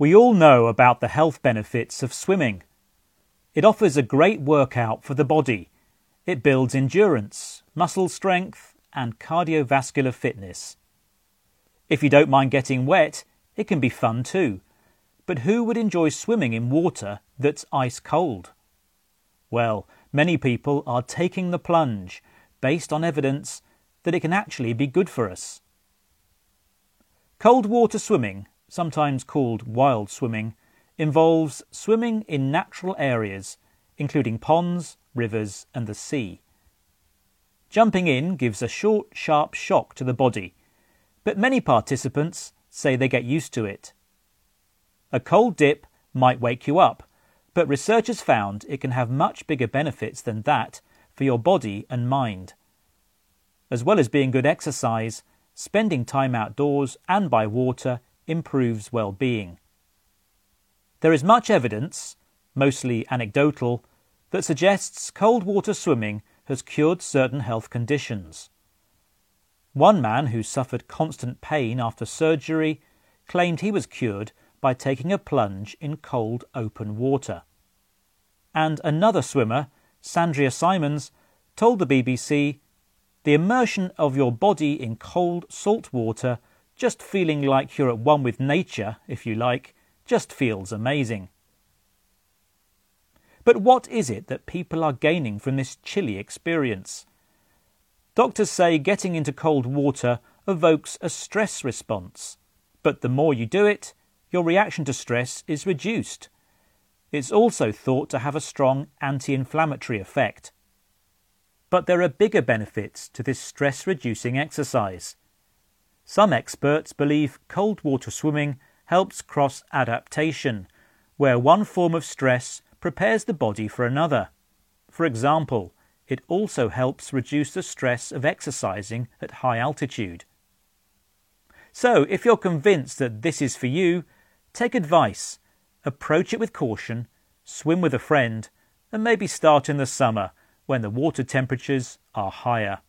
We all know about the health benefits of swimming. It offers a great workout for the body. It builds endurance, muscle strength, and cardiovascular fitness. If you don't mind getting wet, it can be fun too. But who would enjoy swimming in water that's ice cold? Well, many people are taking the plunge based on evidence that it can actually be good for us. Cold water swimming sometimes called wild swimming, involves swimming in natural areas, including ponds, rivers, and the sea. Jumping in gives a short, sharp shock to the body, but many participants say they get used to it. A cold dip might wake you up, but researchers found it can have much bigger benefits than that for your body and mind. As well as being good exercise, spending time outdoors and by water improves well being. There is much evidence, mostly anecdotal, that suggests cold water swimming has cured certain health conditions. One man who suffered constant pain after surgery claimed he was cured by taking a plunge in cold open water. And another swimmer, Sandria Simons, told the BBC the immersion of your body in cold salt water just feeling like you're at one with nature, if you like, just feels amazing. But what is it that people are gaining from this chilly experience? Doctors say getting into cold water evokes a stress response, but the more you do it, your reaction to stress is reduced. It's also thought to have a strong anti inflammatory effect. But there are bigger benefits to this stress reducing exercise. Some experts believe cold water swimming helps cross adaptation, where one form of stress prepares the body for another. For example, it also helps reduce the stress of exercising at high altitude. So, if you're convinced that this is for you, take advice, approach it with caution, swim with a friend, and maybe start in the summer when the water temperatures are higher.